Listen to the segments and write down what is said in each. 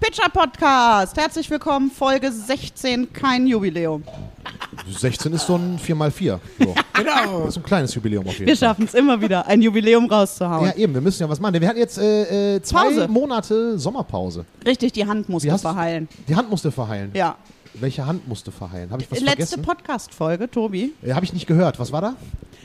Pitcher Podcast. Herzlich willkommen, Folge 16, kein Jubiläum. 16 ist so ein 4x4. So. Genau. Das ist ein kleines Jubiläum auf jeden Wir Fall. schaffen es immer wieder, ein Jubiläum rauszuhauen. Ja, eben, wir müssen ja was machen. Wir hatten jetzt äh, äh, zwei Pause. Monate Sommerpause. Richtig, die Hand musste hast- verheilen. Die Hand musste verheilen. Ja. Welche Hand musste verheilen? Habe ich was Letzte vergessen? Podcast-Folge, Tobi. Äh, Habe ich nicht gehört. Was war da?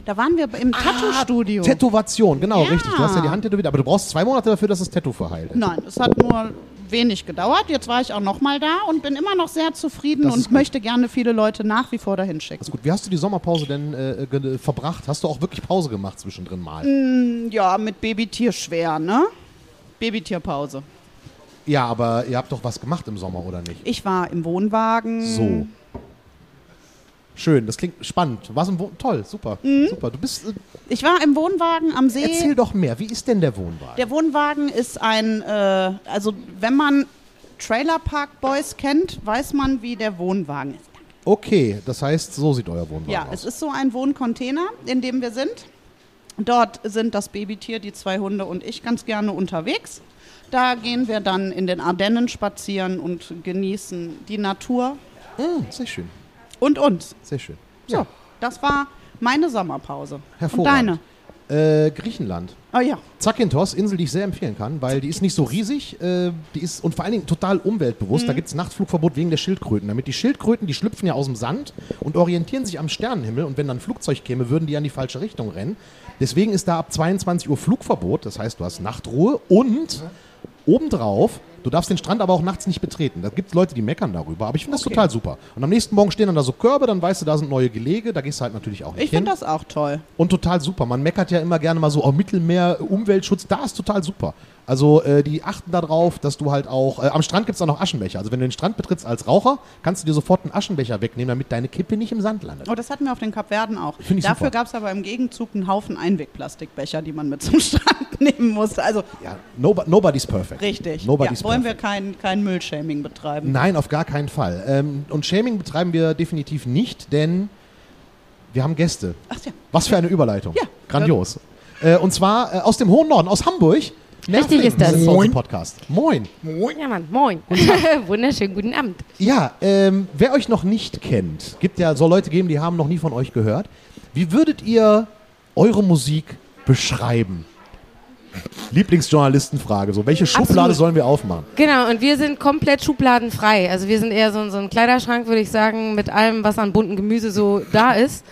Da waren wir im Tattoo-Studio. Tätowation, genau, Ja. richtig. Du hast ja die Hand tätowiert, aber du brauchst zwei Monate dafür, dass das Tattoo verheilt. Nein, es hat nur wenig gedauert. Jetzt war ich auch noch mal da und bin immer noch sehr zufrieden Das und möchte gerne viele Leute nach wie vor dahin Das schicken. ist gut. Wie hast du die Sommerpause denn äh, verbracht? Hast du auch wirklich Pause gemacht zwischendrin mal? Ja, mit Babytier schwer, ne? Babytierpause. Ja, aber ihr habt doch was gemacht im Sommer, oder nicht? Ich war im Wohnwagen. So. Schön, das klingt spannend. Was im Wohn Toll, super. Mhm. Super. Du bist. Äh, Ich war im Wohnwagen am See. erzähl doch mehr. Wie ist denn der Wohnwagen? Der Wohnwagen ist ein, äh, also wenn man Trailer Park Boys kennt, weiß man, wie der Wohnwagen ist. Okay, das heißt, so sieht euer Wohnwagen Ja, aus. es ist so ein Wohncontainer, in dem wir sind. Dort sind das Babytier, die zwei Hunde und ich ganz gerne unterwegs. Da gehen wir dann in den Ardennen spazieren und genießen die Natur Mm, sehr schön, und uns. sehr schön. So, das war meine Sommerpause. Und Hervorragend. deine? Äh, Griechenland. Oh ja. Zakynthos, Insel, die ich sehr empfehlen kann, weil die ist nicht so riesig, äh, die ist und vor allen Dingen total umweltbewusst. Mhm. Da gibt es Nachtflugverbot wegen der Schildkröten. Damit die Schildkröten, die schlüpfen ja aus dem Sand und orientieren sich am Sternenhimmel und wenn dann ein Flugzeug käme, würden die ja in die falsche Richtung rennen. Deswegen ist da ab 22 Uhr Flugverbot, das heißt, du hast Nachtruhe und obendrauf, du darfst den Strand aber auch nachts nicht betreten. Da gibt es Leute, die meckern darüber, aber ich finde das total super. Und am nächsten Morgen stehen dann da so Körbe, dann weißt du, da sind neue Gelege, da gehst du halt natürlich auch nicht Ich finde das auch toll. Und total super. Man meckert ja immer gerne mal so, oh, Mittelmeer, Umweltschutz, da ist total super. Also äh, die achten darauf, dass du halt auch, äh, am Strand gibt es auch noch Aschenbecher. Also wenn du den Strand betrittst als Raucher, kannst du dir sofort einen Aschenbecher wegnehmen, damit deine Kippe nicht im Sand landet. Oh, das hatten wir auf den Kapverden auch. Ich Dafür gab es aber im Gegenzug einen Haufen Einwegplastikbecher, die man mit zum Strand nehmen musste. Also Ja, nobo nobody's perfect. richtig. Nobody's ja, wollen wir kein, kein Müllshaming betreiben. Nein, auf gar keinen Fall. Ähm, und Shaming betreiben wir definitiv nicht, denn wir haben Gäste. Ach ja. Was für eine Überleitung. Ja. Grandios. Äh, und zwar äh, aus dem hohen Norden, aus Hamburg. Nervling ist das. uns im Moin. Podcast. Moin. Ja, Mann, moin. Wunderschönen guten Abend. Ja, ähm, wer euch noch nicht kennt, gibt ja so Leute geben, die haben noch nie von euch gehört. Wie würdet ihr eure Musik beschreiben? Lieblingsjournalistenfrage. So, welche Schublade Absolut. sollen wir aufmachen? Genau, und wir sind komplett schubladenfrei. Also wir sind eher so, so ein Kleiderschrank, würde ich sagen, mit allem, was an bunten Gemüse so da ist.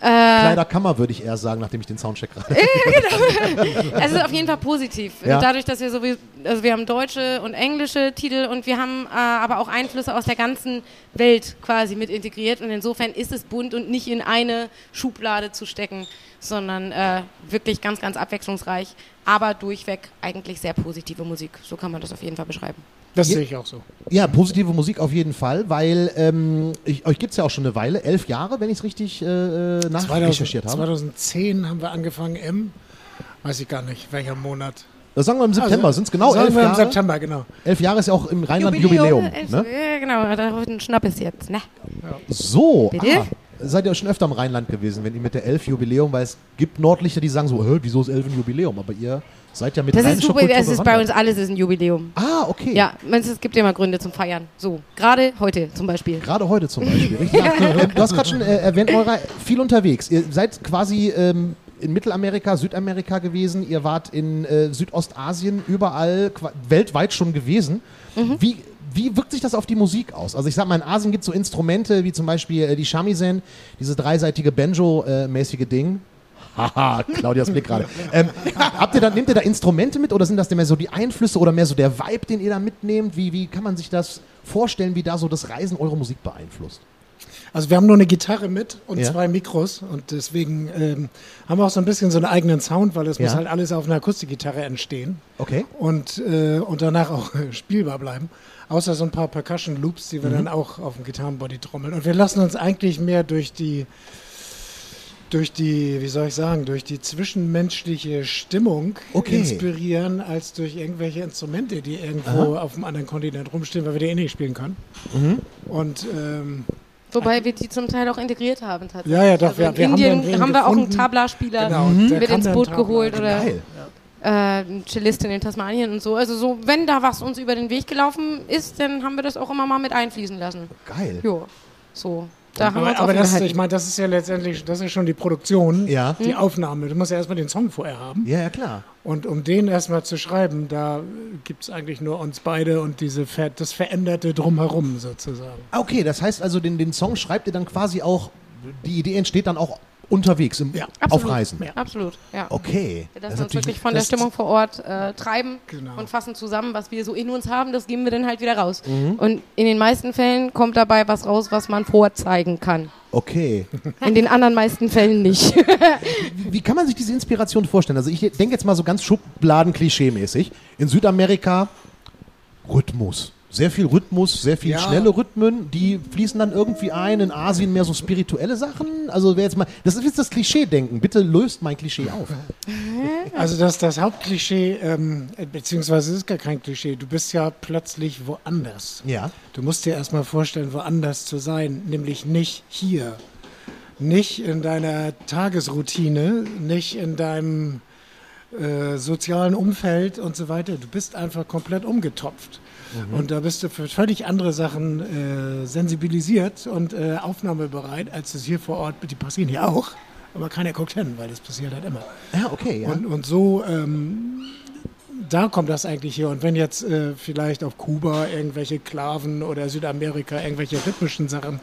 Äh, Kleiderkammer würde ich eher sagen, nachdem ich den Soundcheck gerade. es ist auf jeden Fall positiv. Ja. Dadurch, dass wir so wie, also wir haben deutsche und englische Titel und wir haben äh, aber auch Einflüsse aus der ganzen Welt quasi mit integriert und insofern ist es bunt und nicht in eine Schublade zu stecken, sondern äh, wirklich ganz, ganz abwechslungsreich, aber durchweg eigentlich sehr positive Musik. So kann man das auf jeden Fall beschreiben. Das Ja. sehe ich auch so. Ja, positive Musik auf jeden Fall, weil ähm, ich, euch gibt es ja auch schon eine Weile, elf Jahre, wenn ich es richtig äh, äh, 2000, nachrecherchiert habe. 2010 haben wir angefangen im, weiß ich gar nicht, welcher Monat. Das sagen wir im September, Also, sind es genau sagen elf wir Jahre? Im September, genau. Elf Jahre ist ja auch im Rheinland Jubiläum. Elf- ne? Ja, genau, da wird ein Schnappes jetzt. Ne? So, Bitte? ah, seid ihr schon öfter im Rheinland gewesen, wenn ihr mit der Elf Jubiläum, weil es gibt Nordlichter, die sagen so, wieso ist Elf ein Jubiläum? Aber ihr seid ja mit Das ist super, es ist bei uns alles ist ein Jubiläum. Ah, okay. Ja, es gibt immer Gründe zum Feiern. So, gerade heute zum Beispiel. Gerade heute zum Beispiel. Richtig? Ähm, du hast gerade schon äh, erwähnt, Eura, viel unterwegs. Ihr seid quasi ähm, in Mittelamerika, Südamerika gewesen. Ihr wart in äh, Südostasien, überall weltweit schon gewesen. Mhm. Wie, wie wirkt sich das auf die Musik aus? Also ich sag mal, in Asien gibt es so Instrumente wie zum Beispiel äh, die Shamisen, diese dreiseitige Banjo-mäßige Ding. Haha, Claudias Blick gerade. Ähm, habt ihr da, nehmt ihr da Instrumente mit oder sind das denn mehr so die Einflüsse oder mehr so der Vibe, den ihr da mitnehmt? Wie, wie kann man sich das vorstellen, wie da so das Reisen eure Musik beeinflusst? Also wir haben nur eine Gitarre mit und Ja. zwei Mikros und deswegen ähm, haben wir auch so ein bisschen so einen eigenen Sound, weil es Ja. muss halt alles auf einer Akustikgitarre entstehen Okay. und, äh, und danach auch spielbar bleiben. Außer so ein paar Percussion Loops, die wir Mhm. dann auch auf dem Gitarrenbody trommeln. Und wir lassen uns eigentlich mehr durch die durch die, wie soll ich sagen, durch die zwischenmenschliche Stimmung Okay. inspirieren, als durch irgendwelche Instrumente, die irgendwo auf einem anderen Kontinent rumstehen, weil wir die eh nicht spielen können. Mhm. Und ähm, Wobei wir die zum Teil auch integriert haben tatsächlich. Ja, ja, doch, Also wir- in wir haben Indien dann wen haben wir auch einen. Tabla-Spieler genau, der mit kann ins Boot geholt oder Geil. äh, Cellistin in Tasmanien und so. Also so, wenn da was uns über den Weg gelaufen ist, dann haben wir das auch immer mal mit einfließen lassen. Geil. Jo, so. Da haben wir Aber, aber das, ich meine, das ist ja letztendlich, das ist schon die Produktion, Ja. die Aufnahme. Du musst ja erstmal den Song vorher haben. Ja, ja, klar. Und um den erstmal zu schreiben, da gibt es eigentlich nur uns beide und diese Ver das Veränderte drumherum sozusagen. Ah, Okay, das heißt also, den, den Song schreibt ihr dann quasi auch, die Idee entsteht dann auch unterwegs, im, Ja. auf Absolut. Reisen. Ja. Absolut, ja. Okay. Wir Das lassen uns natürlich- wirklich von der Stimmung vor Ort äh, treiben Genau. und fassen zusammen, was wir so in uns haben, das geben wir dann halt wieder raus. Mhm. Und in den meisten Fällen kommt dabei was raus, was man vorzeigen kann. Okay. In den anderen meisten Fällen nicht. Wie kann man sich diese Inspiration vorstellen? Also ich denke jetzt mal so ganz Schubladen-Klischee-mäßig. In Südamerika Rhythmus. Sehr viel Rhythmus, sehr viel Ja. schnelle Rhythmen, die fließen dann irgendwie ein. In Asien mehr so spirituelle Sachen. Also wer jetzt mal, das ist jetzt das Klischee-Denken. Bitte löst mein Klischee auf. Also das, das Hauptklischee, ähm, beziehungsweise es ist gar kein Klischee, du bist ja plötzlich woanders. Ja. Du musst dir erstmal vorstellen, woanders zu sein, nämlich nicht hier. Nicht in deiner Tagesroutine, nicht in deinem äh, sozialen Umfeld und so weiter. Du bist einfach komplett umgetopft. Und da bist du für völlig andere Sachen äh, sensibilisiert und äh, aufnahmebereit, als es hier vor Ort, die passieren hier auch, aber keiner guckt hin, weil das passiert halt immer. Ja, okay. Ja. Und, und so, ähm, da kommt das eigentlich her. Und wenn jetzt äh, vielleicht auf Kuba irgendwelche Klaven oder Südamerika irgendwelche rhythmischen Sachen,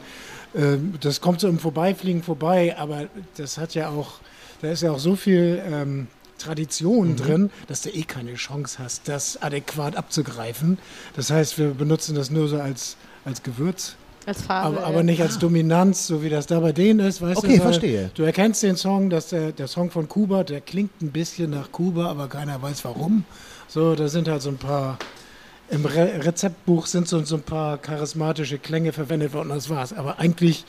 äh, das kommt so im Vorbeifliegen vorbei, aber das hat ja auch, da ist ja auch so viel ähm, Tradition drin, dass du eh keine Chance hast, das adäquat abzugreifen. Das heißt, wir benutzen das nur so als, als Gewürz. Als Farbe. Aber, aber nicht als Dominanz, so wie das da bei denen ist, weißt Okay, du? weil verstehe. Du erkennst den Song, dass der, der Song von Kuba, der klingt ein bisschen nach Kuba, aber keiner weiß warum. So, da sind halt so ein paar, im Re Rezeptbuch sind so, so ein paar charismatische Klänge verwendet worden, das war's. Aber eigentlich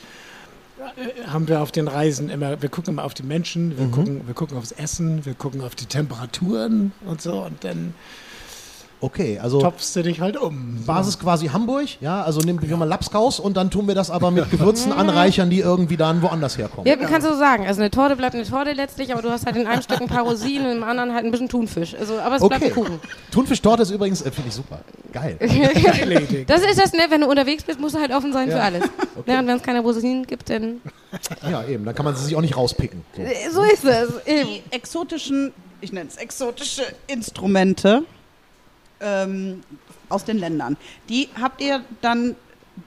haben wir auf den Reisen immer, wir gucken immer auf die Menschen, Mhm. wir, gucken, wir gucken aufs Essen, wir gucken auf die Temperaturen und so und dann Okay, also topfst du dich halt um. So. Basis quasi Hamburg, ja, also nehmen wir mal Lapskaus und dann tun wir das aber mit Gewürzen anreichern, die irgendwie dann woanders herkommen. ja, kannst du so sagen. Also eine Torte bleibt eine Torte letztlich, aber du hast halt in einem Stück ein paar Rosinen und im anderen halt ein bisschen Thunfisch. Also, aber es bleibt Okay. ein Kuchen. Thunfischtorte ist übrigens, äh, finde ich super. Geil. Das ist das, ne? Wenn du unterwegs bist, musst du halt offen sein Ja. für alles. Ne? Und wenn es keine Rosinen gibt, dann. Ja, eben, dann kann man sie sich auch nicht rauspicken. So. So ist es. Eben. Die exotischen, ich nenne es exotische Instrumente ähm, aus den Ländern, die habt ihr dann,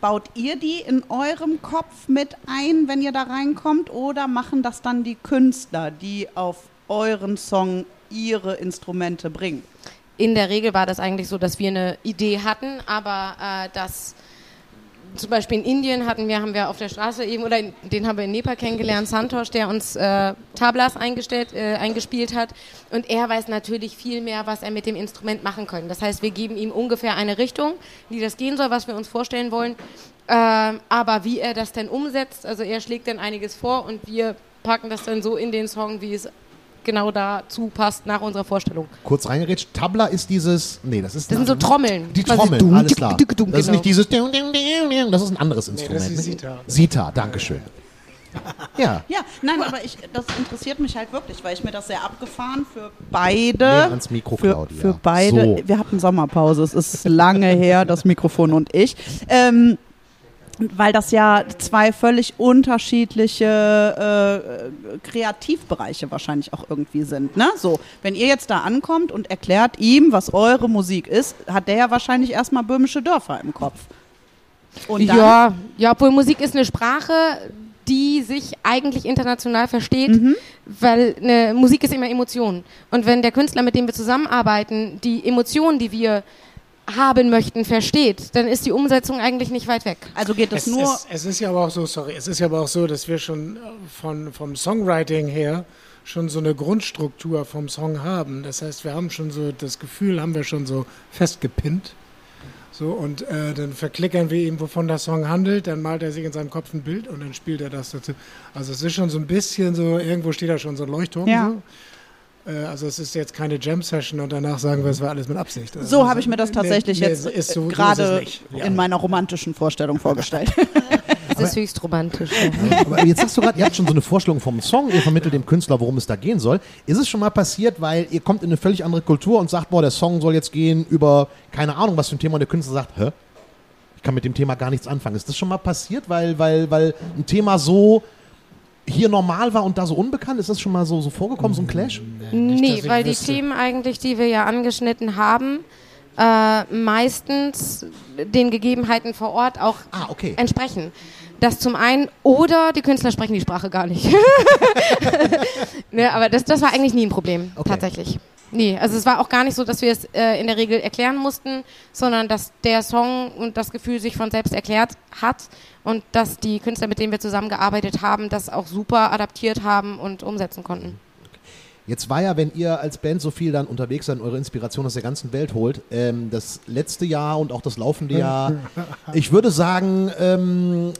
baut ihr die in eurem Kopf mit ein, wenn ihr da reinkommt, oder machen das dann die Künstler, die auf euren Song ihre Instrumente bringen? In der Regel war das eigentlich so, dass wir eine Idee hatten, aber äh, dass zum Beispiel in Indien hatten wir, haben wir auf der Straße eben, oder in, den haben wir in Nepal kennengelernt, Santosh, der uns äh, Tablas eingestellt, äh, eingespielt hat. Und er weiß natürlich viel mehr, was er mit dem Instrument machen kann. Das heißt, wir geben ihm ungefähr eine Richtung, wie das gehen soll, was wir uns vorstellen wollen. Ähm, aber wie er das denn umsetzt, also er schlägt dann einiges vor und wir packen das dann so in den Song, wie es genau dazu passt nach unserer Vorstellung. Kurz reingerätscht, Tabla ist dieses, nee, das ist Das sind so Trommeln. die Trommeln, dumm, alles klar. duck, duck, Das ist genau. nicht dieses, das ist ein anderes Instrument. das ist ne? Sitar. Sitar, Dankeschön. Ja, Ja, nein, aber ich, das interessiert mich halt wirklich, weil ich mir das sehr abgefahren für beide. ans Mikro, für, Claudia. für beide. So. Wir hatten Sommerpause, es ist lange her, das Mikrofon und ich. Ähm, weil das ja zwei völlig unterschiedliche äh, Kreativbereiche wahrscheinlich auch irgendwie sind. Ne? So, wenn ihr jetzt da ankommt und erklärt ihm, was eure Musik ist, hat der ja wahrscheinlich erstmal böhmische Dörfer im Kopf. Ja, ja, obwohl Musik ist eine Sprache, die sich eigentlich international versteht, Mhm. weil eine Musik ist immer Emotion. Und wenn der Künstler, mit dem wir zusammenarbeiten, die Emotionen, die wir haben möchten, versteht, dann ist die Umsetzung eigentlich nicht weit weg. also geht es Es, nur. es, es ist ja aber auch so, sorry, es ist ja aber auch so, dass wir schon äh, von, vom Songwriting her schon so eine Grundstruktur vom Song haben. Das heißt, wir haben schon so, das Gefühl haben wir schon so festgepinnt. So, und äh, dann verklickern wir ihm, wovon der Song handelt, dann malt er sich in seinem Kopf ein Bild und dann spielt er das dazu. Also es ist schon so ein bisschen so, irgendwo steht da schon so ein Leuchtturm. Ja. So. Äh, also es ist jetzt keine Jam-Session und danach sagen wir, es war alles mit Absicht. Also So habe ich mir das tatsächlich nee, jetzt nee, ist so- so ist gerade. Ja. in meiner romantischen Vorstellung vorgestellt. ist höchst romantisch. Aber jetzt sagst du gerade, ihr habt schon so eine Vorstellung vom Song, ihr vermittelt dem Künstler, worum es da gehen soll. Ist es schon mal passiert, weil ihr kommt in eine völlig andere Kultur und sagt, boah, der Song soll jetzt gehen über, keine Ahnung, was für ein Thema, und der Künstler sagt, hä? Ich kann mit dem Thema gar nichts anfangen. Ist das schon mal passiert, weil, weil, weil ein Thema so hier normal war und da so unbekannt? Ist das schon mal so, so vorgekommen, so ein Clash? Nicht, Nee, weil die wüsste. Themen eigentlich, die wir ja angeschnitten haben, äh, meistens den Gegebenheiten vor Ort auch Ah, okay. entsprechen. Das zum einen, oder die Künstler sprechen die Sprache gar nicht. ne, aber das, das war eigentlich nie ein Problem, Okay. tatsächlich. Nee, also es war auch gar nicht so, dass wir es äh, in der Regel erklären mussten, sondern dass der Song und das Gefühl sich von selbst erklärt hat und dass die Künstler, mit denen wir zusammengearbeitet haben, das auch super adaptiert haben und umsetzen konnten. Jetzt war ja, wenn ihr als Band so viel dann unterwegs seid und eure Inspiration aus der ganzen Welt holt, ähm, das letzte Jahr und auch das laufende Jahr, ich würde sagen, ähm,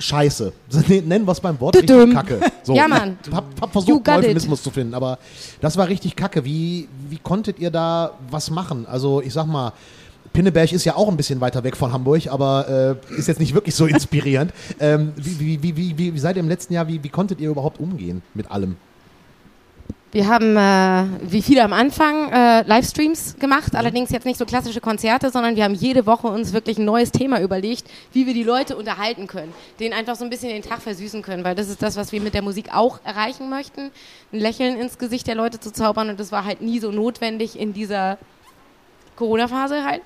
scheiße. Nennen wir es beim Wort richtig Tudum. kacke. So, Ja, Mann. Ich hab, hab versucht. Euphemismus zu finden, aber das war richtig kacke. Wie, wie konntet ihr da was machen? Also ich sag mal, Pinneberg ist ja auch ein bisschen weiter weg von Hamburg, aber äh, ist jetzt nicht wirklich so inspirierend. ähm, wie, wie, wie, wie seid ihr im letzten Jahr, wie, wie konntet ihr überhaupt umgehen mit allem? Wir haben, äh, wie viele am Anfang, äh, Livestreams gemacht, allerdings jetzt nicht so klassische Konzerte, sondern wir haben jede Woche uns wirklich ein neues Thema überlegt, wie wir die Leute unterhalten können, denen einfach so ein bisschen den Tag versüßen können, weil das ist das, was wir mit der Musik auch erreichen möchten, ein Lächeln ins Gesicht der Leute zu zaubern und das war halt nie so notwendig in dieser Corona-Phase halt.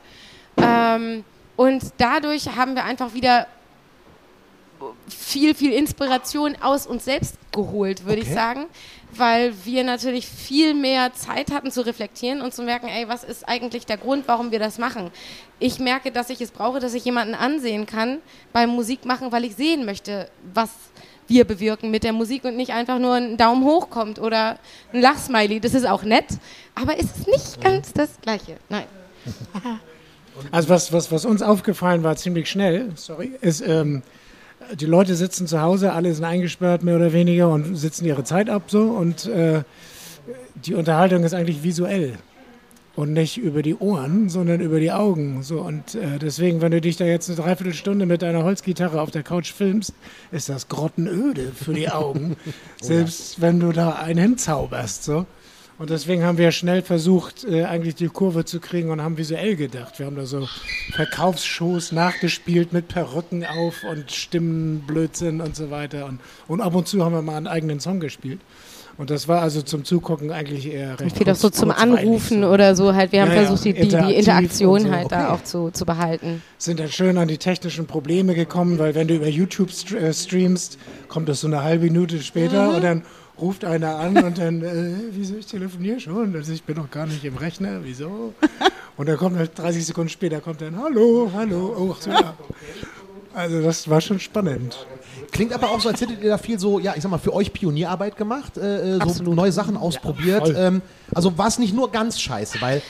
Ähm, und dadurch haben wir einfach wieder viel, viel Inspiration aus uns selbst geholt, würde ich Okay. sagen, weil wir natürlich viel mehr Zeit hatten zu reflektieren und zu merken, ey, was ist eigentlich der Grund, warum wir das machen? Ich merke, dass ich es brauche, dass ich jemanden ansehen kann beim Musik machen, weil ich sehen möchte, was wir bewirken mit der Musik und nicht einfach nur ein Daumen hoch kommt oder ein Lachsmiley. Das ist auch nett, aber es ist nicht ganz das Gleiche. Nein. Also was, was, was uns aufgefallen war ziemlich schnell, sorry, ist, ähm, die Leute sitzen zu Hause, alle sind eingesperrt mehr oder weniger und sitzen ihre Zeit ab so und äh, die Unterhaltung ist eigentlich visuell und nicht über die Ohren, sondern über die Augen. So und äh, deswegen, wenn du dich da jetzt eine Dreiviertelstunde mit deiner Holzgitarre auf der Couch filmst, ist das grottenöde für die Augen, selbst wenn du da einen hinzauberst so. Und deswegen haben wir schnell versucht, äh, eigentlich die Kurve zu kriegen und haben visuell gedacht. Wir haben da so Verkaufsshows nachgespielt mit Perücken auf und Stimmenblödsinn und so weiter. Und, und ab und zu haben wir mal einen eigenen Song gespielt. Und das war also zum Zugucken eigentlich eher recht Viel auch so zum Anrufen so. oder so halt. Wir haben Ja, versucht, die, die, Interaktion so. halt da Okay. auch zu, zu behalten. Sind dann schön an die technischen Probleme gekommen, weil wenn du über YouTube äh, streamst, kommt das so eine halbe Minute später Mhm. und dann ruft einer an und dann, äh, wieso ich telefoniere schon? Also ich bin noch gar nicht im Rechner, wieso? Und dann kommt halt 30 Sekunden später kommt dann, hallo, hallo, oh, so, ja. Also das war schon spannend. Klingt aber auch so, als hättet ihr da viel so, ja, ich sag mal, für euch Pionierarbeit gemacht, äh, äh, so Absolut. neue Sachen ausprobiert. voll. ähm, also war es nicht nur ganz scheiße, weil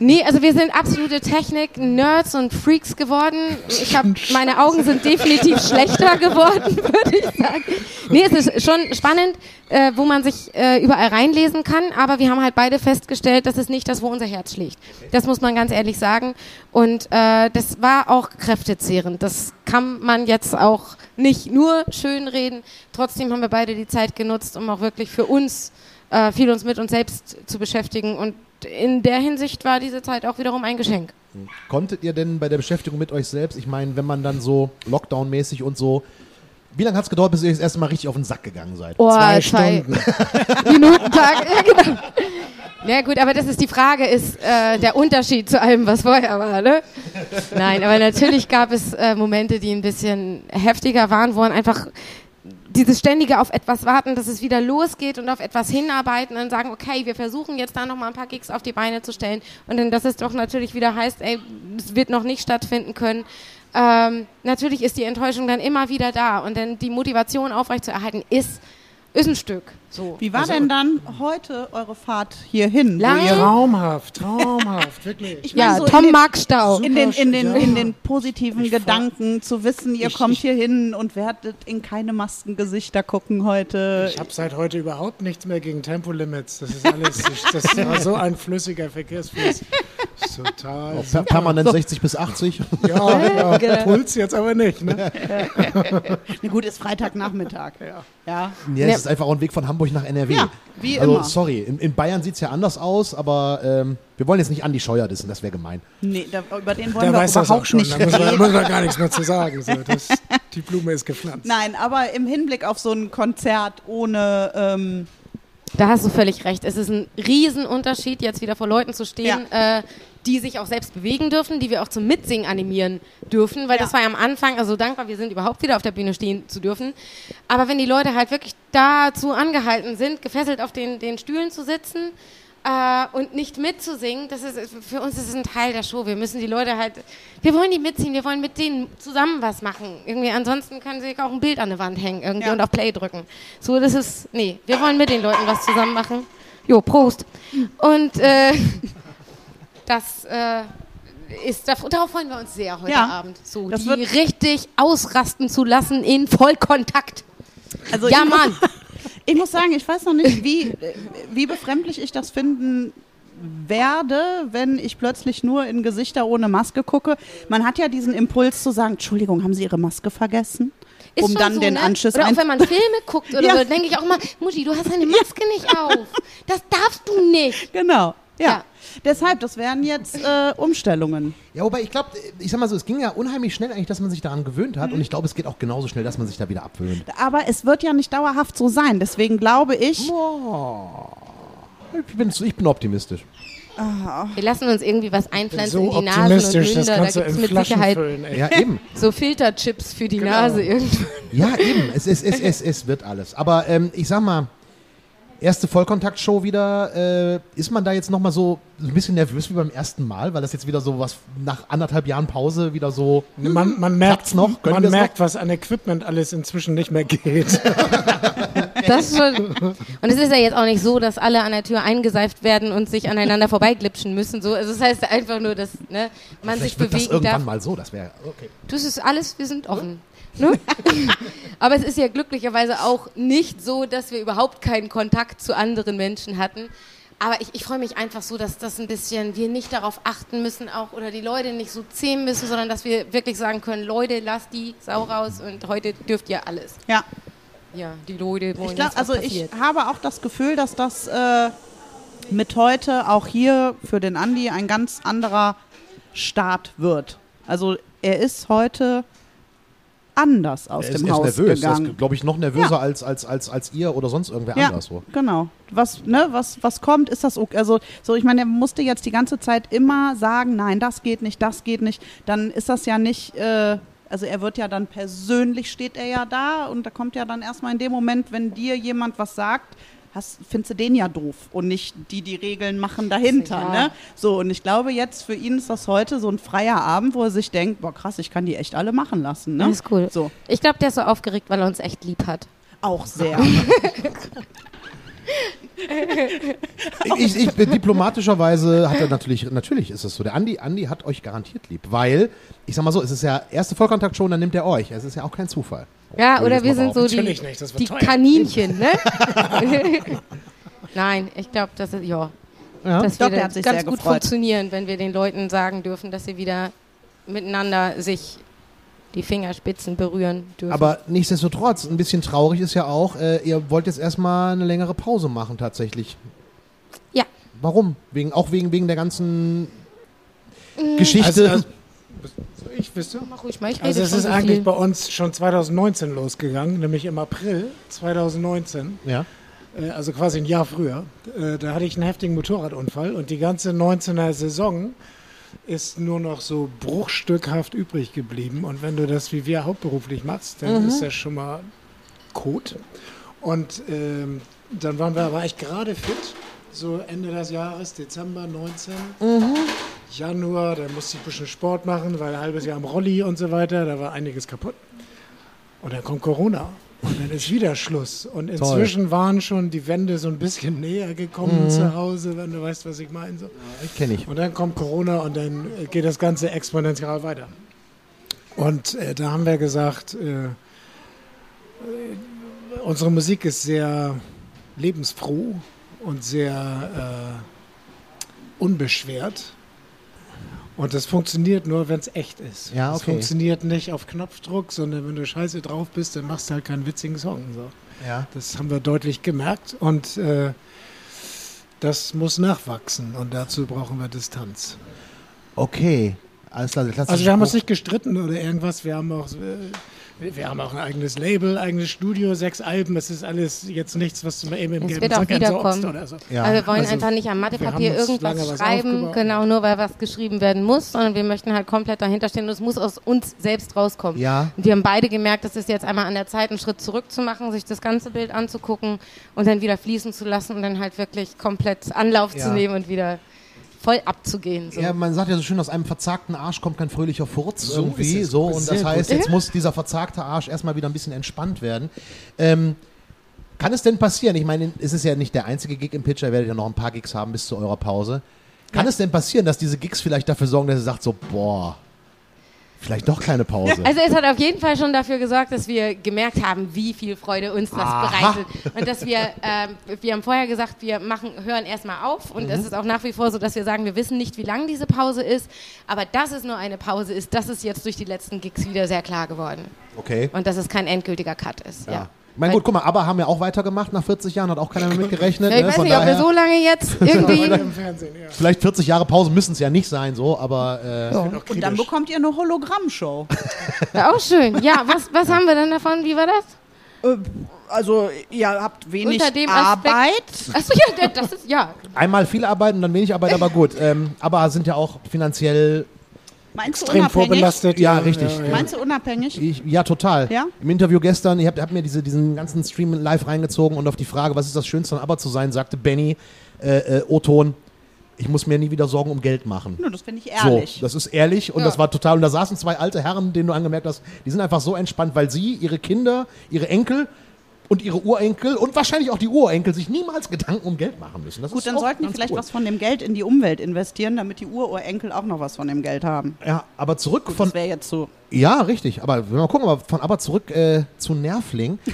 Nee, also wir sind absolute Technik-Nerds und Freaks geworden. Ich habe, meine Augen sind definitiv schlechter geworden, würde ich sagen. Nee, es ist schon spannend, äh, wo man sich äh, überall reinlesen kann, aber wir haben halt beide festgestellt, das ist nicht das, wo unser Herz schlägt. Das muss man ganz ehrlich sagen. Und äh, das war auch kräftezehrend. Das kann man jetzt auch nicht nur schönreden. Trotzdem haben wir beide die Zeit genutzt, um auch wirklich für uns äh, viel uns mit uns selbst zu beschäftigen. Und in der Hinsicht war diese Zeit auch wiederum ein Geschenk. konntet ihr denn bei der Beschäftigung mit euch selbst, ich meine, wenn man dann so Lockdown-mäßig und so, wie lange hat es gedauert, bis ihr das erste Mal richtig auf den Sack gegangen seid? Oh, Zwei Stunden. Minutentag. Ja, genau. Ja gut, aber das ist die Frage, ist äh, der Unterschied zu allem, was vorher war, ne? Nein, aber natürlich gab es äh, Momente, die ein bisschen heftiger waren, wo man einfach dieses ständige auf etwas warten, dass es wieder losgeht und auf etwas hinarbeiten und sagen, okay, wir versuchen jetzt da noch mal ein paar Gigs auf die Beine zu stellen und dann, dass es doch natürlich wieder heißt, ey, es wird noch nicht stattfinden können. Ähm, natürlich ist die Enttäuschung dann immer wieder da und dann die Motivation aufrechtzuerhalten ist, ist ein Stück. So. Wie war denn dann heute eure Fahrt hierhin? Lang. Traumhaft, traumhaft, wirklich. Ich meine, Ja, so Tom mag Stau. in den, in den, Ja. in den positiven Ich fahr- Gedanken zu wissen, ihr Ich- kommt ich- hier hin und werdet in keine Maskengesichter gucken heute. Ich habe seit heute überhaupt nichts mehr gegen Tempolimits. Das ist alles, ich, das war so ein flüssiger Verkehrsfluss. Total. Per permanent 60 bis 80. Ja, ja, Puls jetzt aber nicht. Ne? Na gut, ist Freitagnachmittag. Ja. ja. Ja, es ist einfach auch ein Weg von Hamburg nach NRW. Ja, wie also, immer. sorry, in, in Bayern sieht es ja anders aus, aber ähm, wir wollen jetzt nicht Andi Scheuer dissen, das wäre gemein. Nee, da, über den wollen Der wir weiß das auch überhaupt schon. nicht Da muss man, reden. muss man gar nichts mehr zu sagen. So, das, die Blume ist gepflanzt. Nein, aber im Hinblick auf so ein Konzert ohne. Ähm, Da hast du völlig recht. Es ist ein Riesenunterschied, jetzt wieder vor Leuten zu stehen, äh, die sich auch selbst bewegen dürfen, die wir auch zum Mitsingen animieren dürfen, weil Ja. das war ja am Anfang, also dankbar, wir sind überhaupt wieder auf der Bühne stehen zu dürfen. Aber wenn die Leute halt wirklich dazu angehalten sind, gefesselt auf den, den Stühlen zu sitzen äh, und nicht mitzusingen, das ist für uns ist es ein Teil der Show. Wir müssen die Leute halt, wir wollen die mitziehen, wir wollen mit denen zusammen was machen. Irgendwie ansonsten können sie auch ein Bild an der Wand hängen irgendwie Ja. und auf Play drücken. So, das ist, nee, wir wollen mit den Leuten was zusammen machen. Jo, Prost. Und äh, das äh, ist, darauf freuen wir uns sehr heute Ja. Abend. So, Das die richtig ausrasten zu lassen in Vollkontakt. also Ja, Mann. Ich muss sagen, ich weiß noch nicht, wie, wie befremdlich ich das finden werde, wenn ich plötzlich nur in Gesichter ohne Maske gucke. Man hat ja diesen Impuls zu sagen, Entschuldigung, haben Sie Ihre Maske vergessen? Ist um dann so, den ne? Anschluss Oder auch wenn man Filme guckt oder Ja. so, denke ich auch immer, Mutti, du hast deine Maske nicht auf. Das darfst du nicht. Genau, ja. Ja. Deshalb, das wären jetzt äh, Umstellungen. Ja, wobei ich glaube, ich sag mal so, es ging ja unheimlich schnell eigentlich, dass man sich daran gewöhnt Mhm. hat und ich glaube, es geht auch genauso schnell, dass man sich da wieder abwöhnt. Aber es wird ja nicht dauerhaft so sein. Deswegen glaube ich, Ich bin, ich bin optimistisch. Wir lassen uns irgendwie was einpflanzen So in die Nasen und Münder. Da gibt es in mit Flaschen Sicherheit füllen. Ey. Ja, eben. so Filterchips für die Genau. Nase irgendwann. Ja, eben. Es, es, es, es, es wird alles. Aber ähm, ich sag mal, erste Vollkontaktshow wieder. Äh, ist man da jetzt nochmal so ein bisschen nervös wie beim ersten Mal, weil das jetzt wieder so was nach anderthalb Jahren Pause wieder so. Man, man merkt Klappt's noch? Können man merkt, was an Equipment alles inzwischen nicht mehr geht. Das schon. Und es ist ja jetzt auch nicht so, dass alle an der Tür eingeseift werden und sich aneinander vorbeiglitschen müssen. So, also das heißt einfach nur, dass ne, man sich Vielleicht das bewegen irgendwann darf. mal so. Das wäre okay. Das ist alles, wir sind offen. Ne? Aber es ist ja glücklicherweise auch nicht so, dass wir überhaupt keinen Kontakt zu anderen Menschen hatten. Aber ich, ich freue mich einfach so, dass das ein bisschen, wir nicht darauf achten müssen auch oder die Leute nicht so zähmen müssen, sondern dass wir wirklich sagen können, Leute, lasst die Sau raus und heute dürft ihr alles. ja. Ja, die Leute wollen Ich glaub, jetzt, was also ich passiert. habe auch das Gefühl, dass das äh, mit heute auch hier für den Andi ein ganz anderer Start wird. Also er ist heute anders aus Er ist, dem er ist Haus nervös. Er gegangen. ist, glaube ich, noch nervöser Ja. als, als, als, als ihr oder sonst irgendwer ja, anders. So. genau. Was, ne, was, was kommt, ist das okay. Also, so, ich meine, er musste jetzt die ganze Zeit immer sagen, nein, das geht nicht, das geht nicht. Dann ist das ja nicht, äh, also er wird ja dann persönlich steht er ja da und da kommt ja dann erstmal in dem Moment, wenn dir jemand was sagt, hast, findest du den ja doof und nicht die, die Regeln machen dahinter. Ja. Ne? So, und ich glaube jetzt für ihn ist das heute so ein freier Abend, wo er sich denkt, boah krass, ich kann die echt alle machen lassen. Ne? Das ist cool. So, Ich glaube, der ist so aufgeregt, weil er uns echt lieb hat. auch sehr. Ich, ich, diplomatischerweise hat er natürlich, natürlich ist es so. Der Andi, Andi hat euch garantiert lieb, weil, ich sag mal so, es ist ja erste Vollkontakt schon, dann nimmt er euch. Es ist ja auch kein Zufall. Ja, oder wir sind so die, Natürlich nicht, das wird die. Kaninchen, ne? Nein, ich glaube, das ist, ja, Ja. das hat sich ganz sehr gut gefreut. funktionieren, wenn wir den Leuten sagen dürfen, dass sie wieder miteinander sich die Fingerspitzen berühren dürfen. Aber nichtsdestotrotz, ein bisschen traurig ist ja auch, äh, ihr wollt jetzt erstmal eine längere Pause machen tatsächlich. Ja. Warum? Wegen, auch wegen, wegen der ganzen Geschichte. Also, also, ich wüsste? Mach ruhig mal, ich rede Also es ist so eigentlich viel. bei uns schon 2019 losgegangen, nämlich im April 2019, ja. äh, also quasi ein Jahr früher. Äh, Da hatte ich einen heftigen Motorradunfall und die ganze 19er Saison ist nur noch so bruchstückhaft übrig geblieben. Und wenn du das wie wir hauptberuflich machst, dann ist das schon mal Kot. Und ähm, dann waren wir, war ich gerade fit, so Ende des Jahres, Dezember 19. Januar, da musste ich ein bisschen Sport machen, weil ein halbes Jahr am Rolli und so weiter, da war einiges kaputt. Und dann kommt Corona. Und dann ist wieder Schluss. Und inzwischen waren schon die Wände so ein bisschen näher gekommen zu Hause, wenn du weißt, was ich meine. So. Ich kenne ich. Und dann kommt Corona und dann äh, geht das Ganze exponentiell weiter. Und äh, da haben wir gesagt, äh, äh, unsere Musik ist sehr lebensfroh und sehr äh, unbeschwert. Und das funktioniert nur, wenn es echt ist. Ja, Es okay. funktioniert nicht auf Knopfdruck, sondern wenn du scheiße drauf bist, dann machst du halt keinen witzigen Song. So. Ja. Das haben wir deutlich gemerkt und äh, das muss nachwachsen und dazu brauchen wir Distanz. Okay. Alles klar. Also wir haben uns nicht gestritten oder irgendwas. Wir haben auch, äh, wir, wir haben auch ein eigenes Label, eigenes Studio, sechs Alben. Es ist alles jetzt nichts, was du mal eben im Es gelben wird auch Sack entsorgst wiederkommen. oder so. Ja. Also wir wollen Also, einfach nicht am Mathepapier irgendwas was schreiben, genau nur weil was geschrieben werden muss, sondern wir möchten halt komplett dahinter stehen und es muss aus uns selbst rauskommen. Ja. Und wir haben beide gemerkt, dass es jetzt einmal an der Zeit, einen Schritt zurück zu machen, sich das ganze Bild anzugucken und dann wieder fließen zu lassen und dann halt wirklich komplett Anlauf Ja. zu nehmen und wieder voll abzugehen. So. Ja, man sagt ja so schön, aus einem verzagten Arsch kommt kein fröhlicher Furz So irgendwie. ist es. So, und das heißt, gut. jetzt muss dieser verzagte Arsch erstmal wieder ein bisschen entspannt werden. Ähm, kann es denn passieren? Ich meine, es ist ja nicht der einzige Gig im Pitcher, ihr werdet ja noch ein paar Gigs haben bis zu eurer Pause. Kann es denn passieren, dass diese Gigs vielleicht dafür sorgen, dass ihr sagt so, boah, vielleicht doch kleine Pause? Also es hat auf jeden Fall schon dafür gesorgt, dass wir gemerkt haben, wie viel Freude uns das Aha. bereitet. Und dass wir, ähm, wir haben vorher gesagt, wir machen, hören erstmal auf. Und es ist auch nach wie vor so, dass wir sagen, wir wissen nicht, wie lang diese Pause ist. Aber dass es nur eine Pause ist, das ist jetzt durch die letzten Gigs wieder sehr klar geworden. Okay. Und dass es kein endgültiger Cut ist. Ja. Ja. Ich meine, gut, guck mal, aber haben ja auch weitergemacht nach 40 Jahren, hat auch keiner mehr mitgerechnet. Ja, ich ne? weiß Von nicht, ob wir so lange jetzt irgendwie. Ja. Vielleicht 40 Jahre Pause müssen es ja nicht sein, so, aber äh, Auch Und dann bekommt ihr eine Hologrammshow. Ja, auch schön. Ja, was, was haben wir denn davon? Wie war das? Äh, also ihr habt wenig Unter dem Aspekt- Arbeit. Achso, ja, das ist, ja. einmal viel Arbeit und dann wenig Arbeit, aber gut. Ähm, aber sind ja auch finanziell, Meinst du extrem unabhängig? vorbelastet. Ja, richtig. Ja, ja. Meinst du unabhängig? ich, ja total. Ja? Im Interview gestern, ich habe hab mir diese, diesen ganzen Stream live reingezogen und auf die Frage, was ist das Schönste an aber zu sein, sagte Benny, äh, äh, O-Ton, ich muss mir nie wieder Sorgen um Geld machen. Nö, das finde ich ehrlich. So, das ist ehrlich und Ja. das war total. Und da saßen zwei alte Herren, denen du angemerkt hast, die sind einfach so entspannt, weil sie, ihre Kinder, ihre Enkel und ihre Urenkel und wahrscheinlich auch die Urenkel sich niemals Gedanken um Geld machen müssen. Das Gut, ist dann sollten die vielleicht cool. was von dem Geld in die Umwelt investieren, damit die Ururenkel auch noch was von dem Geld haben. Ja, aber zurück Gut, von. das wäre jetzt so. Ja, richtig. Aber wenn wir mal gucken, aber von aber zurück äh, zu Nervling.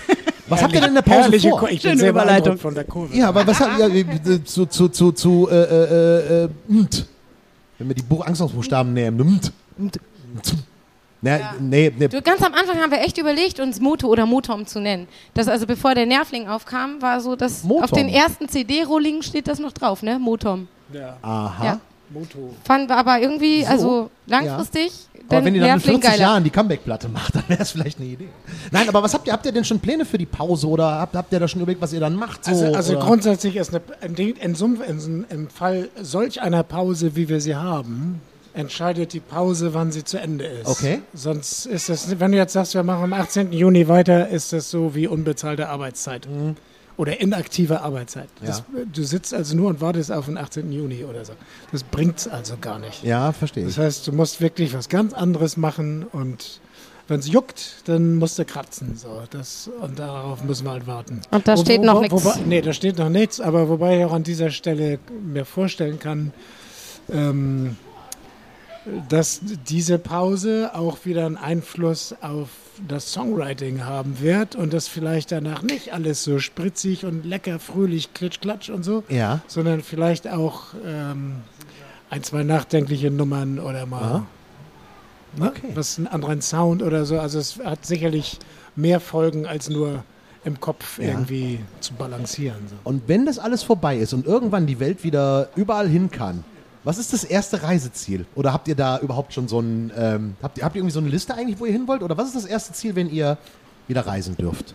Was habt ihr denn in der Pause Herrliche vor? Ko- Ich bin Schöne Überleitung. von der Kurve. Ja, aber was hat ja, äh, zu zu zu zu äh, äh, äh, mt. wenn wir die Buch Angstbuchstaben nehmen, mt. Mt. Na, nee, nee, Du, ganz am Anfang haben wir echt überlegt, uns Moto oder Motom zu nennen. Das also bevor der Nervling aufkam, war so, dass Motom. auf den ersten CD-Rollingen steht das noch drauf, ne? Motom. Ja, aha. Ja. Moto. Fanden wir aber irgendwie, So, also langfristig, Aber denn wenn ihr dann in Nervling 40 geiler. Jahren die Comeback-Platte macht, dann wäre es vielleicht eine Idee. Nein, aber was habt ihr? Habt ihr denn schon Pläne für die Pause oder habt, habt ihr da schon überlegt, was ihr dann macht? So, Also, also grundsätzlich ist eine, im Fall solch einer Pause, wie wir sie haben, entscheidet die Pause, wann sie zu Ende ist. Okay. Sonst ist das, wenn du jetzt sagst, wir machen am 18. Juni weiter, ist das so wie unbezahlte Arbeitszeit. Oder inaktive Arbeitszeit. Das, du sitzt also nur und wartest auf den 18. Juni oder so. Das bringt's also gar nicht. Ja, verstehe ich. Das heißt, du musst wirklich was ganz anderes machen und wenn es juckt, dann musst du kratzen. So, das, und darauf müssen wir halt warten. Und da Wo- steht wo- noch nichts. wobei- Nee, da steht noch nichts, aber wobei ich auch an dieser Stelle mir vorstellen kann, ähm, dass diese Pause auch wieder einen Einfluss auf das Songwriting haben wird und das vielleicht danach nicht alles so spritzig und lecker, fröhlich, klitsch, klatsch und so, Ja. sondern vielleicht auch ähm, ein, zwei nachdenkliche Nummern oder mal ne, Okay. was einen anderen Sound oder so. Also es hat sicherlich mehr Folgen als nur im Kopf Ja. irgendwie zu balancieren. So. Und wenn das alles vorbei ist und irgendwann die Welt wieder überall hin kann, was ist das erste Reiseziel? Oder habt ihr da überhaupt schon so ein, ähm, habt, ihr, habt ihr irgendwie so eine Liste eigentlich, wo ihr hin wollt? Oder was ist das erste Ziel, wenn ihr wieder reisen dürft?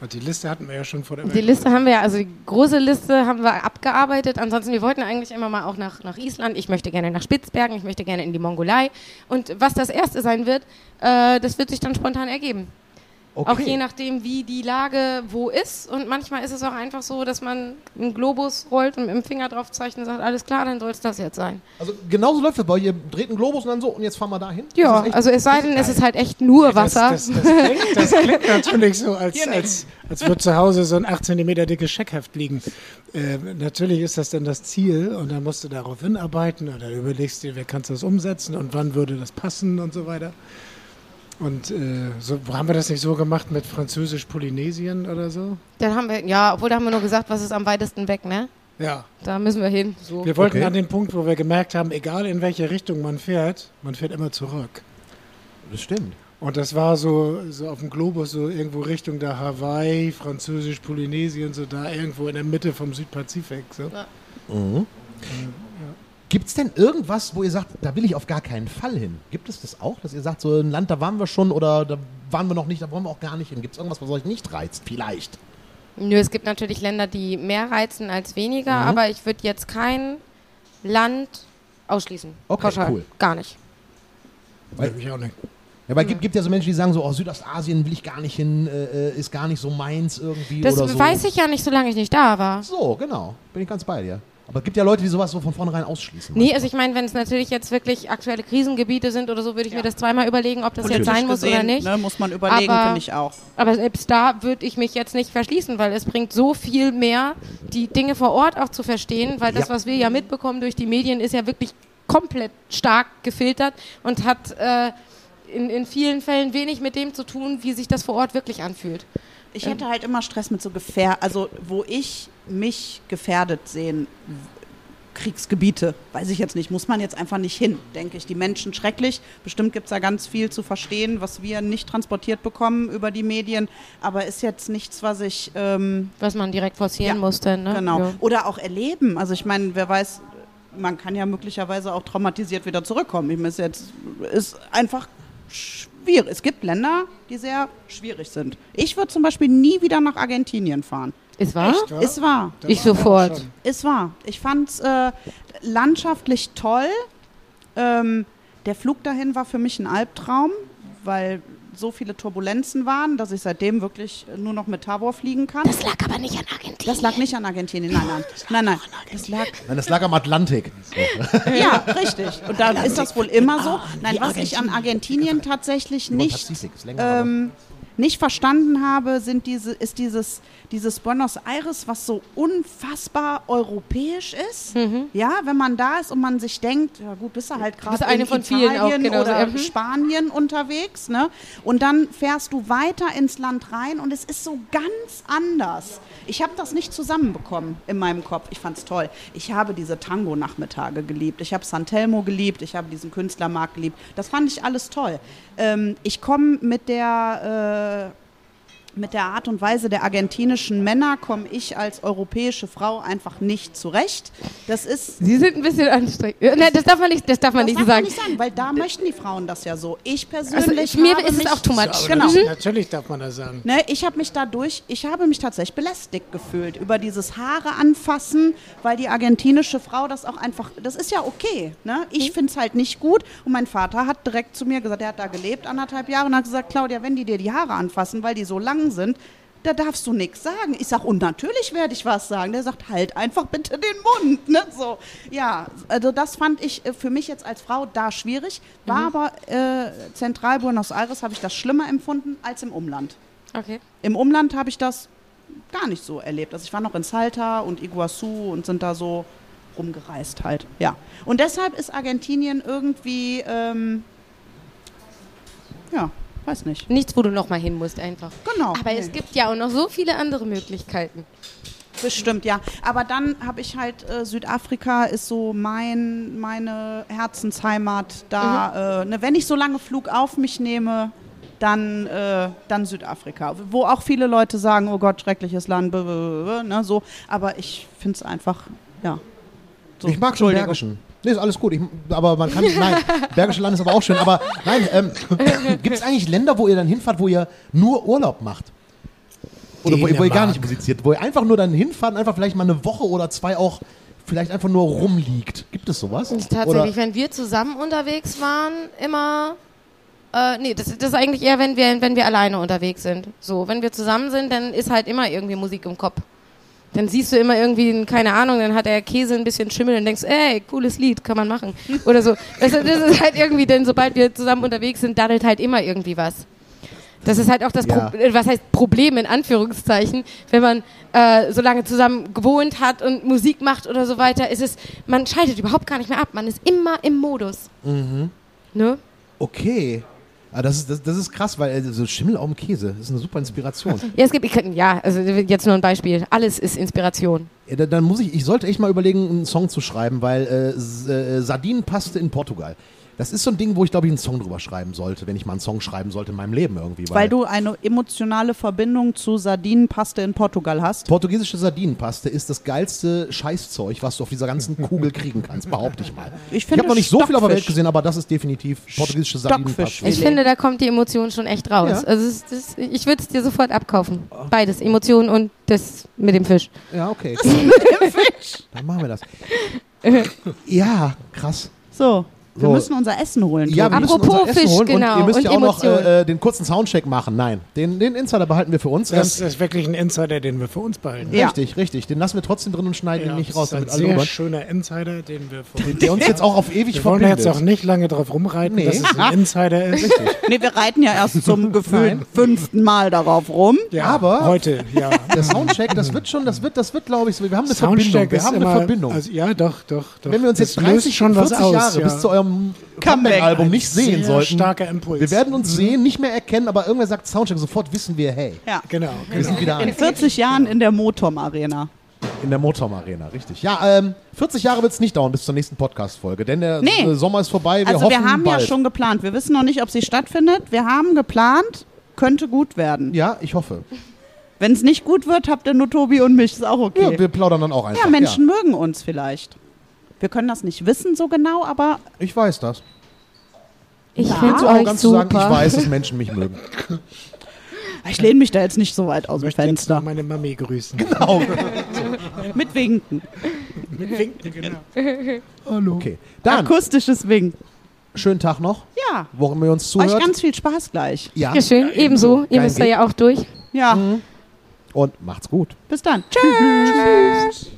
Und die Liste hatten wir ja schon vor der Die Liste haben wir ja, also die große Liste haben wir abgearbeitet. Ansonsten, wir wollten eigentlich immer mal auch nach, nach Island. Ich möchte gerne nach Spitzbergen, ich möchte gerne in die Mongolei. Und was das erste sein wird, äh, das wird sich dann spontan ergeben. Okay. Auch je nachdem, wie die Lage wo ist. Und manchmal ist es auch einfach so, dass man einen Globus rollt und mit dem Finger drauf zeichnet und sagt, alles klar, dann soll es das jetzt sein. Also genauso läuft das bei euch. Ihr dreht einen Globus und dann so und jetzt fahren wir dahin. Ja, Das ist echt- also es sei denn, es ist halt echt nur Wasser. Das, das, das, klingt, das klingt natürlich so, als, als, als würde zu Hause so ein 8 cm dickes Scheckheft liegen. Äh, natürlich ist das dann das Ziel und dann musst du darauf hinarbeiten und dann überlegst du dir, wer kannst das umsetzen und wann würde das passen und so weiter. Und äh, so, haben wir das nicht so gemacht mit Französisch-Polynesien oder so? Dann haben wir, ja, obwohl da haben wir nur gesagt, was ist am weitesten weg, ne? Ja. Da müssen wir hin. So. Wir wollten Okay. an den Punkt, wo wir gemerkt haben, egal in welche Richtung man fährt, man fährt immer zurück. Das stimmt. Und das war so, so auf dem Globus, so irgendwo Richtung der Hawaii, Französisch-Polynesien, so da irgendwo in der Mitte vom Südpazifik. So. Gibt es denn irgendwas, wo ihr sagt, da will ich auf gar keinen Fall hin? Gibt es das auch, dass ihr sagt, so ein Land, da waren wir schon oder da waren wir noch nicht, da wollen wir auch gar nicht hin? Gibt es irgendwas, was euch nicht reizt? Vielleicht. Nö, es gibt natürlich Länder, die mehr reizen als weniger, Mhm. aber ich würde jetzt kein Land ausschließen. Okay, Pauschal. cool. Gar nicht. Weil- Weiß ich auch nicht. Ja, weil gibt, gibt ja so Menschen, die sagen so, oh, Südostasien will ich gar nicht hin, äh, äh, ist gar nicht so meins irgendwie Das oder so. weiß ich ja nicht, solange ich nicht da war. So, genau. Bin ich ganz bei dir. Aber es gibt ja Leute, die sowas so von vornherein ausschließen. Nee, also ich meine, wenn es natürlich jetzt wirklich aktuelle Krisengebiete sind oder so, würde ich mir das zweimal überlegen, ob das jetzt Politisch sein muss oder gesehen, nicht. Ne, muss man überlegen, finde ich auch. Aber selbst da würde ich mich jetzt nicht verschließen, weil es bringt so viel mehr, die Dinge vor Ort auch zu verstehen, weil das, Ja. was wir ja mitbekommen durch die Medien, ist ja wirklich komplett stark gefiltert und hat äh, in, in vielen Fällen wenig mit dem zu tun, wie sich das vor Ort wirklich anfühlt. Ich hätte halt immer Stress mit so Gefähr, also wo ich mich gefährdet sehen, Kriegsgebiete, weiß ich jetzt nicht, muss man jetzt einfach nicht hin, denke ich. Die Menschen schrecklich, bestimmt gibt es da ganz viel zu verstehen, was wir nicht transportiert bekommen über die Medien, aber ist jetzt nichts, was ich ähm, Was man direkt forcieren Ja, musste. Ne? Genau. Ja. Oder auch erleben. Also ich meine, wer weiß, man kann ja möglicherweise auch traumatisiert wieder zurückkommen. Ich meine, jetzt ist einfach schwierig. Es gibt Länder, die sehr schwierig sind. Ich würde zum Beispiel nie wieder nach Argentinien fahren. Ist wahr? Echt, wa? Ist wahr. Da Ich sofort. Ist wahr. Ich fand es äh, landschaftlich toll. Ähm, der Flug dahin war für mich ein Albtraum, weil so viele Turbulenzen waren, dass ich seitdem wirklich nur noch mit Tabor fliegen kann. Das lag aber nicht an Argentinien. Das lag nicht an Argentinien, nein, nein. Nein, nein. Das lag Nein, das lag am Atlantik. Ja, richtig. Und dann ist das wohl immer so. Nein, was ich an Argentinien tatsächlich nicht, ähm, nicht verstanden habe, sind diese, ist dieses, dieses Buenos Aires, was so unfassbar europäisch ist. Ja, wenn man da ist und man sich denkt, ja gut, bist du halt gerade eine in von vielen auch, Italien genau so, oder ja, mhm. Spanien unterwegs, ne? Und dann fährst du weiter ins Land rein und es ist so ganz anders. Ich habe das nicht zusammenbekommen in meinem Kopf. Ich fand's toll. Ich habe diese Tango-Nachmittage geliebt. Ich habe San Telmo geliebt. Ich habe diesen Künstlermarkt geliebt. Das fand ich alles toll. Ähm, ich komme mit der äh, uh, mit der Art und Weise der argentinischen Männer komme ich als europäische Frau einfach nicht zurecht. Das ist Sie sind ein bisschen anstrengend. Äh, Nein, das darf man nicht, das darf man das nicht darf sagen. man nicht sagen, weil da möchten die Frauen das ja so. Ich Also persönlich ich, mir habe ist es auch too much. Genau. das, natürlich darf man das sagen. Ne, ich habe mich dadurch, ich habe mich tatsächlich belästigt gefühlt über dieses Haare anfassen, weil die argentinische Frau das auch einfach, das ist ja okay. Ne? Ich finde es halt nicht gut. Und mein Vater hat direkt zu mir gesagt, er hat da gelebt anderthalb Jahre und hat gesagt, Claudia, wenn die dir die Haare anfassen, weil die so lang sind, da darfst du nichts sagen. Ich sag, und natürlich werde ich was sagen. Der sagt, halt einfach bitte den Mund. Ne? So, ja, also das fand ich äh, für mich jetzt als Frau da schwierig. War aber äh, zentral Buenos Aires habe ich das schlimmer empfunden als im Umland. Okay. Im Umland habe ich das gar nicht so erlebt. Also ich war noch in Salta und Iguazu und sind da so rumgereist halt. Ja. Und deshalb ist Argentinien irgendwie, ähm, ja, weiß nicht. Nichts, wo du noch mal hin musst, einfach. Genau. Aber es Nee. gibt ja auch noch so viele andere Möglichkeiten. Bestimmt, ja. Aber dann habe ich halt, äh, Südafrika ist so mein, meine Herzensheimat da. Äh, ne, wenn ich so lange Flug auf mich nehme, dann, äh, dann Südafrika. Wo auch viele Leute sagen, oh Gott, schreckliches Land, ne, so. Aber ich finde es einfach, ja. So, ich mag schon. Bergischen. Nee, ist alles gut. Ich, aber man kann, nein, Bergische Land ist aber auch schön. Aber nein, ähm, gibt es eigentlich Länder, wo ihr dann hinfahrt, wo ihr nur Urlaub macht? Oder wo ihr, wo ihr gar nicht musiziert, wo ihr einfach nur dann hinfahrt und einfach vielleicht mal eine Woche oder zwei auch vielleicht einfach nur rumliegt. Gibt es sowas? Tatsächlich, wenn wir zusammen unterwegs waren, immer Äh, nee, das, das ist eigentlich eher, wenn wir, wenn wir alleine unterwegs sind. So, wenn wir zusammen sind, dann ist halt immer irgendwie Musik im Kopf. Dann siehst du immer irgendwie, keine Ahnung, dann hat der Käse ein bisschen Schimmel und denkst, ey, cooles Lied, kann man machen. Oder so. Das, das ist halt irgendwie, denn sobald wir zusammen unterwegs sind, daddelt halt immer irgendwie was. Das ist halt auch das, Ja. Pro äh, was heißt Problem in Anführungszeichen, wenn man äh, so lange zusammen gewohnt hat und Musik macht oder so weiter, ist es, man schaltet überhaupt gar nicht mehr ab. Man ist immer im Modus. Ne? Okay. Ah, das, ist, das, das ist krass, weil so Schimmel auf dem Käse, das ist eine super Inspiration. Ja, es gibt, ich, ja, also jetzt nur ein Beispiel. Alles ist Inspiration. Ja, da- dann muss ich, ich sollte echt mal überlegen, einen Song zu schreiben, weil äh, äh, Sardinenpaste in Portugal. Das ist so ein Ding, wo ich glaube ich einen Song drüber schreiben sollte, wenn ich mal einen Song schreiben sollte in meinem Leben irgendwie. Weil du eine emotionale Verbindung zu Sardinenpaste in Portugal hast. Portugiesische Sardinenpaste ist das geilste Scheißzeug, was du auf dieser ganzen Kugel kriegen kannst, behaupte ich mal. Ich Ich finde habe noch nicht so viel auf der Welt gesehen, aber das ist definitiv portugiesische Stockfisch. Sardinenpaste. Ich finde, da kommt die Emotion schon echt raus. Ja. Also es, das, ich würde es dir sofort abkaufen. Beides, Emotion und das mit dem Fisch. Ja, okay. Dann machen wir das. Ja, krass. So, wir So. müssen unser Essen holen. Ja, wir Tobi. müssen Apropos unser Essen Fisch, holen genau, und ihr müsst und ja auch noch Emotionen. äh, äh, den kurzen Soundcheck machen. Nein, den, den Insider behalten wir für uns. Das Ähm, ist wirklich ein Insider, den wir für uns behalten. Ja. Richtig, richtig. Den lassen wir trotzdem drin und schneiden Ja, ihn nicht das raus, ist ein sehr schöner Insider, den wir für uns Der uns jetzt auch auf ewig Wir wollen da verbindet. jetzt auch nicht lange drauf rumreiten, Nee. dass es ein Insider ist. Nee, wir reiten ja erst zum gefühlt fünften Mal darauf rum. Ja, Aber- heute, ja. Der Soundcheck, das wird schon, das wird, das wird, glaube ich, so. Wir haben eine Verbindung. Soundcheck Wir ist haben immer, eine Verbindung. Also, ja, doch, doch, doch. Wenn wir uns Das jetzt 30, löst schon was 40 aus, Jahre ja. bis zu eurem Comeback. Comeback-Album nicht sehen Sehr sollten, starker Impuls. wir werden uns sehen, nicht mehr erkennen, aber irgendwer sagt Soundcheck, sofort wissen wir, hey, Ja. Genau. wir sind wieder In an. 40 Jahren in der Motom Arena. in der Motorm Arena, richtig. Ja, ähm, 40 Jahre wird es nicht dauern bis zur nächsten Podcast-Folge, denn der Nee. äh, Sommer ist vorbei. Wir Also hoffen wir haben bald. ja schon geplant. Wir wissen noch nicht, ob sie stattfindet. Wir haben geplant, könnte gut werden. Ja, ich hoffe. Wenn es nicht gut wird, habt ihr nur Tobi und mich. Ist auch Ja, okay. wir plaudern dann auch einfach. Ja, Menschen mögen uns vielleicht. Wir können das nicht wissen so genau, aber Ich weiß das. Ich Ja. finde Ganz euch arrogant zu sagen, ich weiß, dass Menschen mich mögen. ich lehne mich da jetzt nicht so weit aus Ich dem möchte jetzt noch Fenster. meine Mami grüßen. Genau. Mit Winken. Mit Winken, genau. Okay. Dann, Akustisches Winken. schönen Tag noch, Ja. worum ihr uns Euch zuhört. ganz viel Spaß gleich. ja, Dankeschön, ebenso. Ihr Kein müsst da ja auch durch. Ja. und macht's gut. Bis dann. Tschüss.